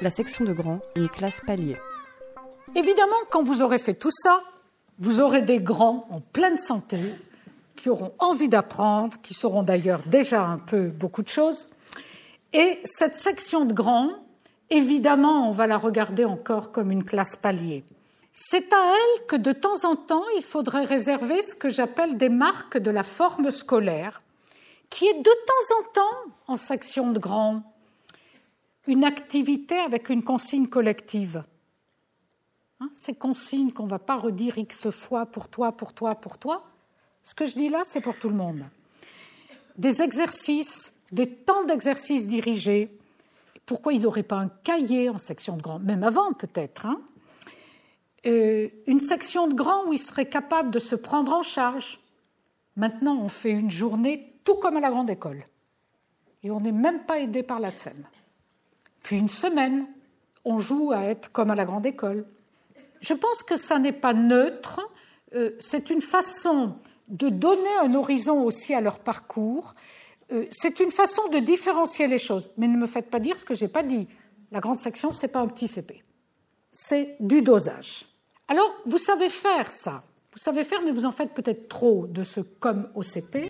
La section de grand, une classe palier. Évidemment, quand vous aurez fait tout ça, vous aurez des grands en pleine santé qui auront envie d'apprendre, qui sauront d'ailleurs déjà un peu beaucoup de choses. Et cette section de grands, évidemment, on va la regarder encore comme une classe palier. C'est à elle que de temps en temps, il faudrait réserver ce que j'appelle des marques de la forme scolaire, qui est de temps en temps, en section de grands, une activité avec une consigne collective. Hein, ces consignes qu'on ne va pas redire X fois pour toi, pour toi, pour toi, ce que je dis là, c'est pour tout le monde. Des exercices, des temps d'exercice dirigés. Pourquoi ils n'auraient pas un cahier en section de grands Même avant, peut-être. Hein euh, une section de grand où il serait capable de se prendre en charge. Maintenant, on fait une journée tout comme à la grande école. Et on n'est même pas aidé par la TSEM. Une semaine, on joue à être comme à la grande école. Je pense que ça n'est pas neutre, euh, c'est une façon de donner un horizon aussi à leur parcours, euh, c'est une façon de différencier les choses. Mais ne me faites pas dire ce que je n'ai pas dit. La grande section, ce n'est pas un petit CP. C'est du dosage. Alors, vous savez faire ça. Vous savez faire, mais vous en faites peut-être trop de ce comme au CP.